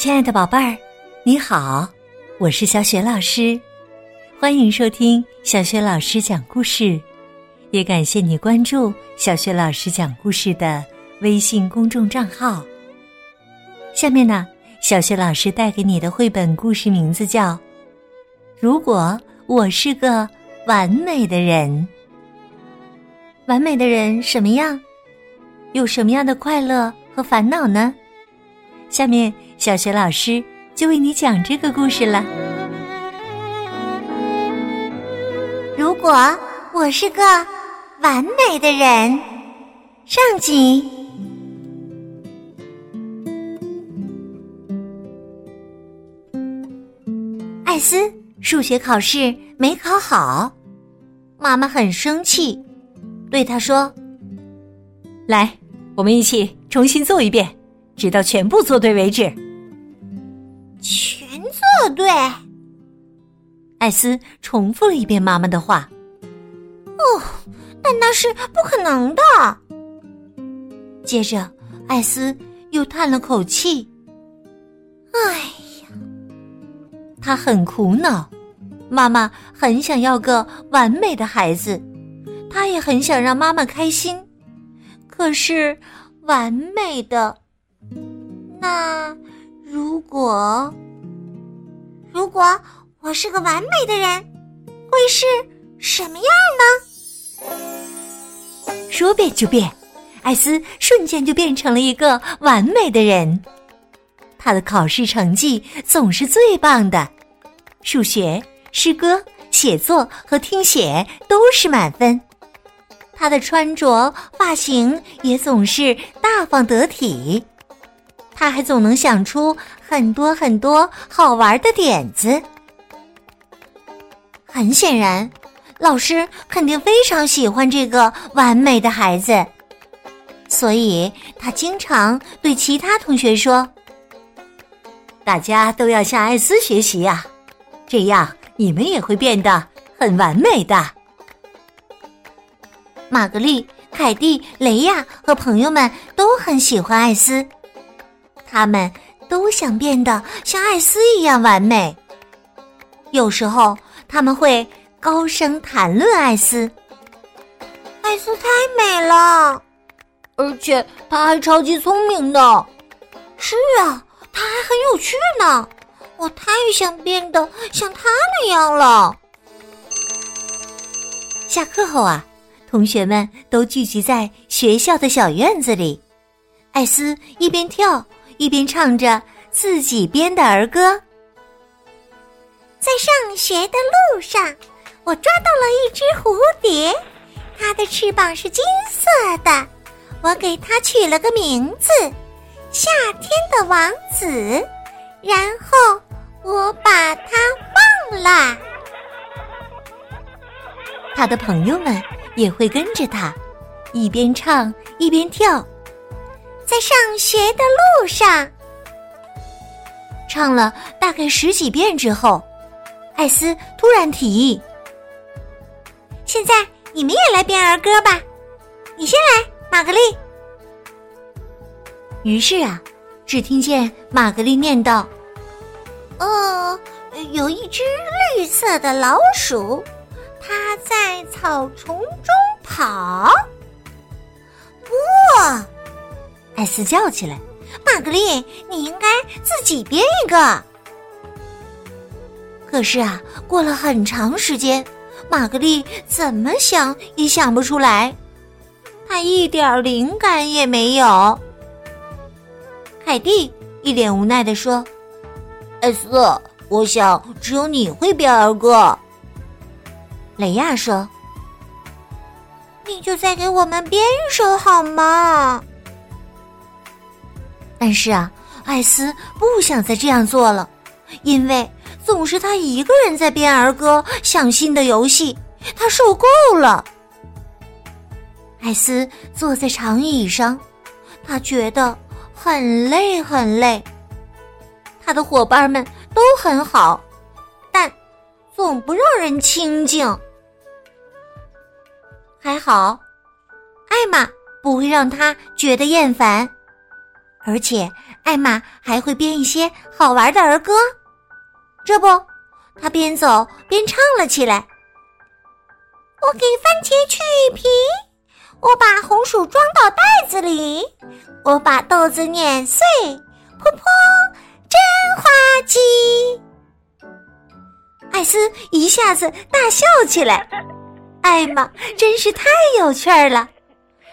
亲爱的宝贝儿，你好，我是小雪老师，欢迎收听小雪老师讲故事，也感谢你关注小雪老师讲故事的微信公众账号。下面呢，小雪老师带给你的绘本故事名字叫《如果我是个完美的人》。完美的人什么样？有什么样的快乐和烦恼呢？下面。小学老师就为你讲这个故事了。如果我是个完美的人，上集。艾斯数学考试没考好，妈妈很生气，对他说：“来，我们一起重新做一遍，直到全部做对为止。”做对，艾斯重复了一遍妈妈的话。哦，但那是不可能的。接着，艾斯又叹了口气。哎呀，他很苦恼。妈妈很想要个完美的孩子，他也很想让妈妈开心。可是，完美的，那如果……如果我是个完美的人，会是什么样呢？说变就变，艾斯瞬间就变成了一个完美的人。他的考试成绩总是最棒的，数学、诗歌、写作和听写都是满分。他的穿着、发型也总是大方得体。他还总能想出很多很多好玩的点子。很显然，老师肯定非常喜欢这个完美的孩子，所以他经常对其他同学说：“大家都要向艾斯学习呀，这样你们也会变得很完美的。”玛格丽、凯蒂、雷亚和朋友们都很喜欢艾斯。他们都想变得像艾斯一样完美。有时候他们会高声谈论艾斯。艾斯太美了，而且他还超级聪明呢。是啊，他还很有趣呢。我太想变得像他那样了。下课后啊，同学们都聚集在学校的小院子里。艾斯一边跳。一边唱着自己编的儿歌，在上学的路上，我抓到了一只蝴蝶，它的翅膀是金色的，我给它取了个名字——夏天的王子。然后我把它忘了。他的朋友们也会跟着他，一边唱一边跳。在上学的路上，唱了大概十几遍之后，艾斯突然提议：“现在你们也来编儿歌吧，你先来，玛格丽。”于是啊，只听见玛格丽念道：“哦，有一只绿色的老鼠，它在草丛中跑。”艾斯叫起来：“玛格丽，你应该自己编一个。”可是啊，过了很长时间，玛格丽怎么想也想不出来，她一点灵感也没有。凯蒂一脸无奈的说：“艾斯，我想只有你会编儿歌。”雷亚说：“你就再给我们编一首好吗？”但是啊，艾斯不想再这样做了，因为总是他一个人在编儿歌、想新的游戏，他受够了。艾斯坐在长椅上，他觉得很累很累。他的伙伴们都很好，但总不让人清静。还好，艾玛不会让他觉得厌烦。而且艾玛还会编一些好玩的儿歌。这不，她边走边唱了起来：“我给番茄去皮，我把红薯装到袋子里，我把豆子碾碎，噗噗，真滑稽。”艾斯一下子大笑起来，艾玛真是太有趣儿了。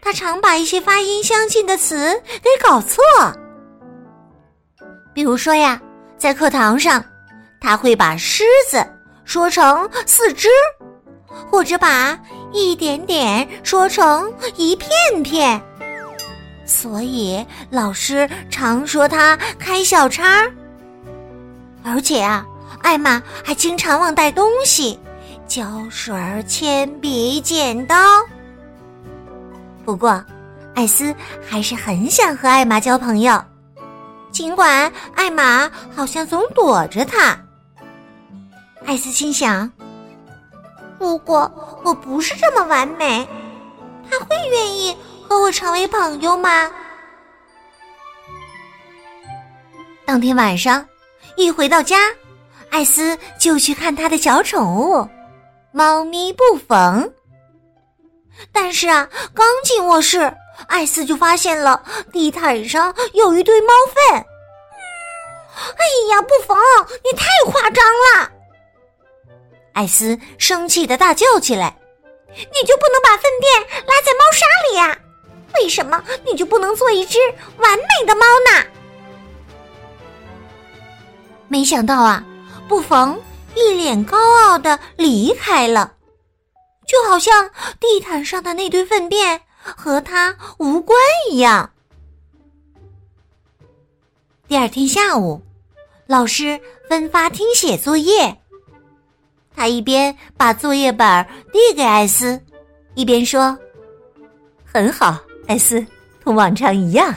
他常把一些发音相近的词给搞错，比如说呀，在课堂上，他会把狮子说成四肢，或者把一点点说成一片片，所以老师常说他开小差。而且啊，艾玛还经常忘带东西：胶水、铅笔、剪刀。不过，艾斯还是很想和艾玛交朋友，尽管艾玛好像总躲着他。艾斯心想：如果我不是这么完美，他会愿意和我成为朋友吗？当天晚上，一回到家，艾斯就去看他的小宠物——猫咪布冯。但是啊，刚进卧室，艾斯就发现了地毯上有一堆猫粪。哎呀，不缝，你太夸张了！艾斯生气的大叫起来：“你就不能把粪便拉在猫砂里呀？为什么你就不能做一只完美的猫呢？”没想到啊，不缝一脸高傲的离开了。就好像地毯上的那堆粪便和他无关一样。第二天下午，老师分发听写作业，他一边把作业本递给艾斯，一边说：“很好，艾斯，同往常一样。”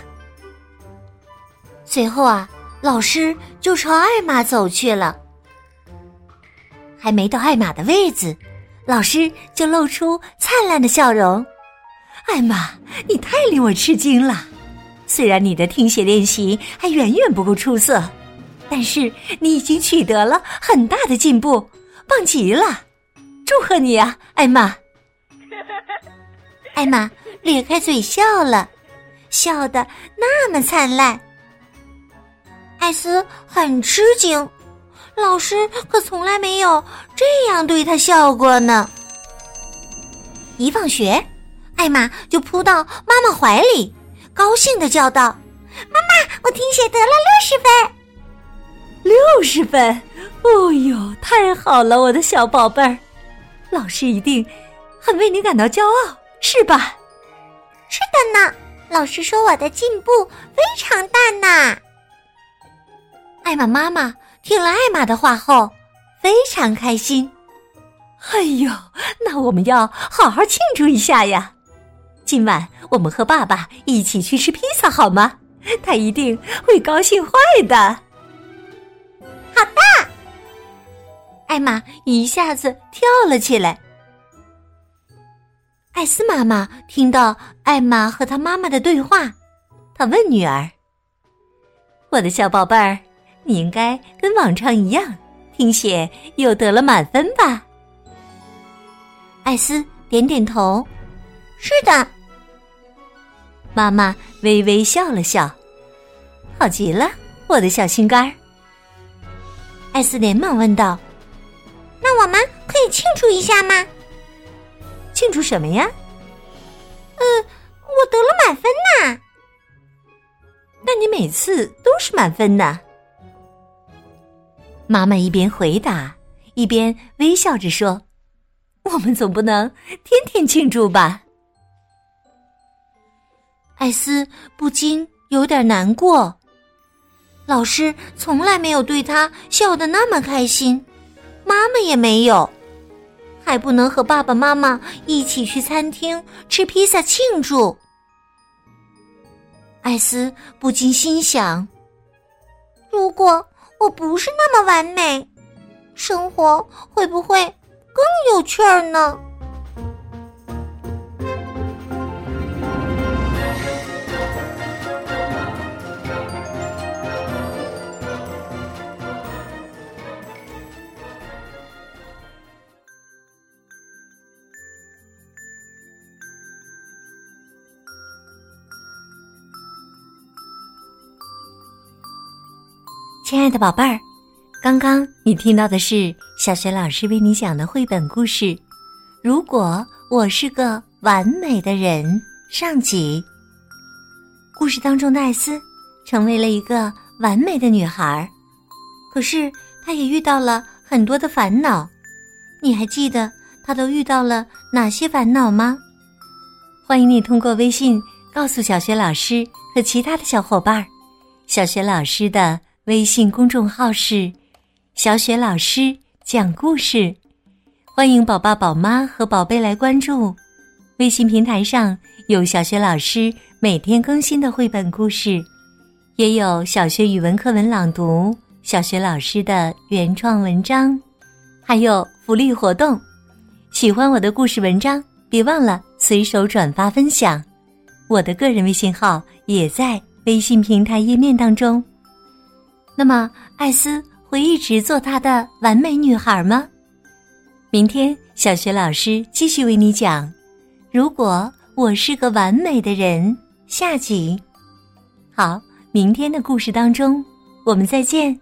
随后啊，老师就朝艾玛走去了，还没到艾玛的位子。老师就露出灿烂的笑容，艾玛，你太令我吃惊了。虽然你的听写练习还远远不够出色，但是你已经取得了很大的进步，棒极了！祝贺你啊，艾玛！艾玛咧开嘴笑了，笑得那么灿烂。艾斯很吃惊。老师可从来没有这样对他笑过呢。一放学，艾玛就扑到妈妈怀里，高兴的叫道：“妈妈，我听写得了六十分！六十分！哦呦，太好了，我的小宝贝儿！老师一定很为你感到骄傲，是吧？”“是的呢。”老师说：“我的进步非常大呢。”艾玛妈妈。听了艾玛的话后，非常开心。哎呦，那我们要好好庆祝一下呀！今晚我们和爸爸一起去吃披萨好吗？他一定会高兴坏的。好的，艾玛一下子跳了起来。艾斯妈妈听到艾玛和她妈妈的对话，她问女儿：“我的小宝贝儿。”你应该跟往常一样，听写又得了满分吧？艾斯点点头，是的。妈妈微微笑了笑，好极了，我的小心肝儿。艾斯连忙问道：“那我们可以庆祝一下吗？庆祝什么呀？”“呃，我得了满分呢。”“那你每次都是满分呢？”妈妈一边回答，一边微笑着说：“我们总不能天天庆祝吧？”艾斯不禁有点难过。老师从来没有对他笑得那么开心，妈妈也没有，还不能和爸爸妈妈一起去餐厅吃披萨庆祝。艾斯不禁心想：如果……我不是那么完美，生活会不会更有趣儿呢？亲爱的宝贝儿，刚刚你听到的是小学老师为你讲的绘本故事《如果我是个完美的人》上集。故事当中的艾斯成为了一个完美的女孩，可是她也遇到了很多的烦恼。你还记得她都遇到了哪些烦恼吗？欢迎你通过微信告诉小学老师和其他的小伙伴儿。小学老师的微信公众号是“小雪老师讲故事”，欢迎宝爸、宝妈和宝贝来关注。微信平台上有小雪老师每天更新的绘本故事，也有小学语文课文朗读、小学老师的原创文章，还有福利活动。喜欢我的故事文章，别忘了随手转发分享。我的个人微信号也在。微信平台页面当中，那么艾斯会一直做她的完美女孩吗？明天小学老师继续为你讲。如果我是个完美的人，下集。好，明天的故事当中，我们再见。